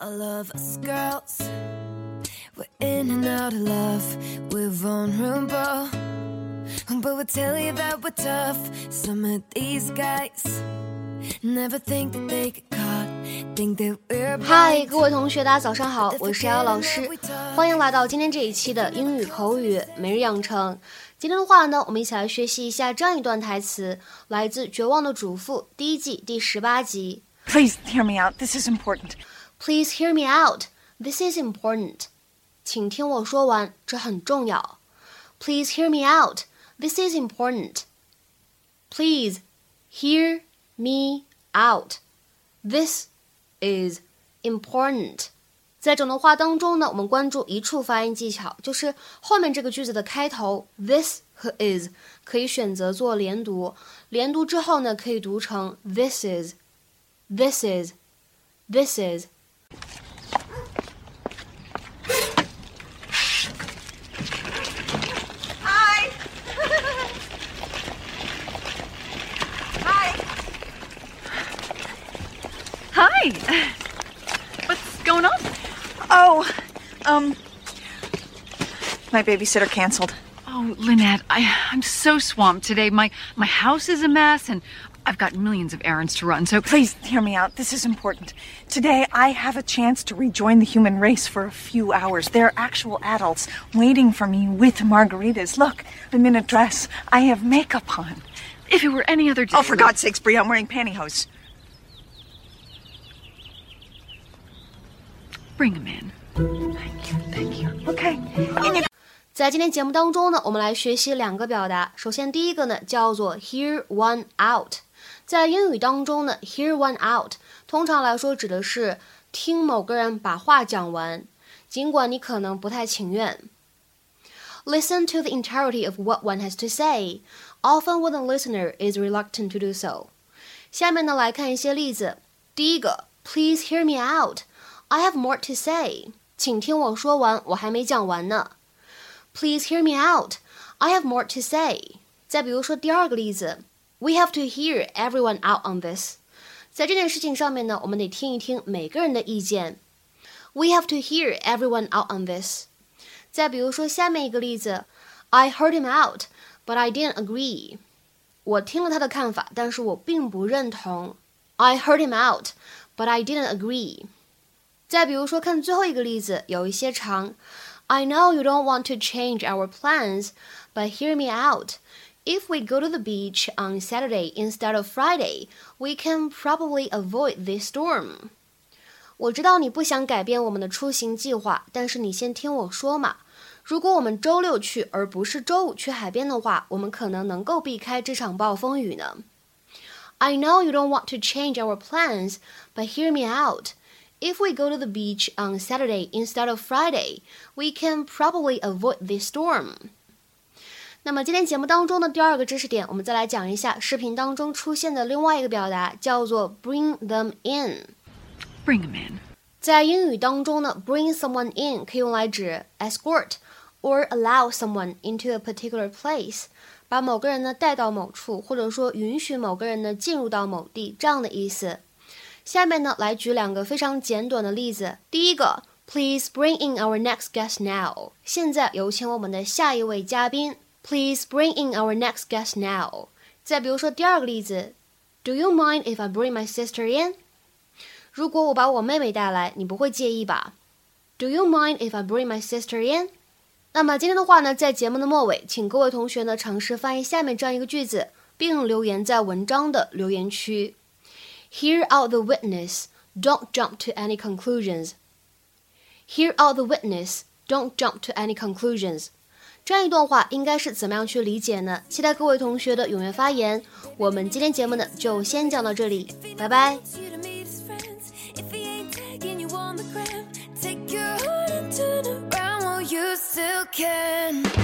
All of us girls, we're in and out of love, we're vulnerable. But we'll tell you that we're tough. Some of these guys never think that they get caught. Think that we're 嗨，各位同学，大家早上好，我是瑶瑶老师，欢迎来到今天这一期的英语口语每日养成。今天的话呢，我们一起来学习一下这样一段台词，来自《绝望的主妇》第一季第十八集。Please hear me out. This is important. Please hear me out. This is important. 请听我说完，这很重要。Please hear me out. This is important. Please hear me out. This is important. 在整段话当中呢，我们关注一处发音技巧，就是后面这个句子的开头 this 和 is 可以选择做连读，连读之后呢，可以读成 this is, this is, Hi. What's going on? Oh, um, my babysitter canceled. Oh, Lynette, I, I'm so swamped today. My my house is a mess, and I've got millions of errands to run. So Please hear me out. This is important. Today, I have a chance to rejoin the human race for a few hours. There are actual adults waiting for me with margaritas. Look, I'm in a dress. I have makeup on. if it were any other day, Oh, for God's sakes, Bree, I'm wearing pantyhose. bring him in. Thank you, thank you. Okay. In your 在今天节目当中呢，我们来学习两个表达。首先，第一个呢叫做 hear one out。在英语当中呢，hear one out 通常来说指的是听某个人把话讲完，尽管你可能不太情愿。Listen to the entirety of what one has to say, often when the listener is reluctant to do so. 下面呢来看一些例子。第一个，Please hear me out. I have more to say. 请听我说完，我还没讲完呢。Please hear me out. I have more to say. 再比如说第二个例子，We have to hear everyone out on this. 在这件事情上面呢，我们得听一听每个人的意见。We have to hear everyone out on this. 再比如说下面一个例子，I heard him out, but I didn't agree. 我听了他的看法，但是我并不认同。I heard him out, but I didn't agree. 再比如说看最后一个例子，有一些长。I know you don't want to change our plans, but hear me out. If we go to the beach on Saturday instead of Friday, we can probably avoid this storm. 我知道你不想改变我们的出行计划，但是你先听我说嘛。如果我们周六去，而不是周五去海边的话，我们可能能够避开这场暴风雨呢。I know you don't want to change our plans, but hear me out. If we go to the beach on Saturday instead of Friday, we can probably avoid this storm. 那么今天节目当中的第二个知识点，我们再来讲一下视频当中出现的另外一个表达，叫做 bring them in。 Bring him in. 在英语当中呢，bring someone in 可以用来指 escort or allow someone into a particular place，把某个人呢带到某处，或者说允许某个人呢进入到某地这样的意思。 下面呢来举两个非常简短的例子。第一个，Please bring in our next guest now。现在有请我们的下一位嘉宾。Please bring in our next guest now。再比如说第二个例子，Do you mind if I bring my sister in？如果我把我妹妹带来，你不会介意吧？Do you mind if I bring my sister in？那么今天的话呢，在节目的末尾，请各位同学呢尝试翻译下面这样一个句子，并留言在文章的留言区。Hear out the witness, don't jump to any conclusions. Hear out the witness, don't jump to any conclusions. 这样一段话应该是怎么样去理解呢？期待各位同学的踊跃发言。我们今天节目呢就先讲到这里，拜拜。 you to meet his friends. If he ain't tagging you on the gram, take your heart and turn around while you still can.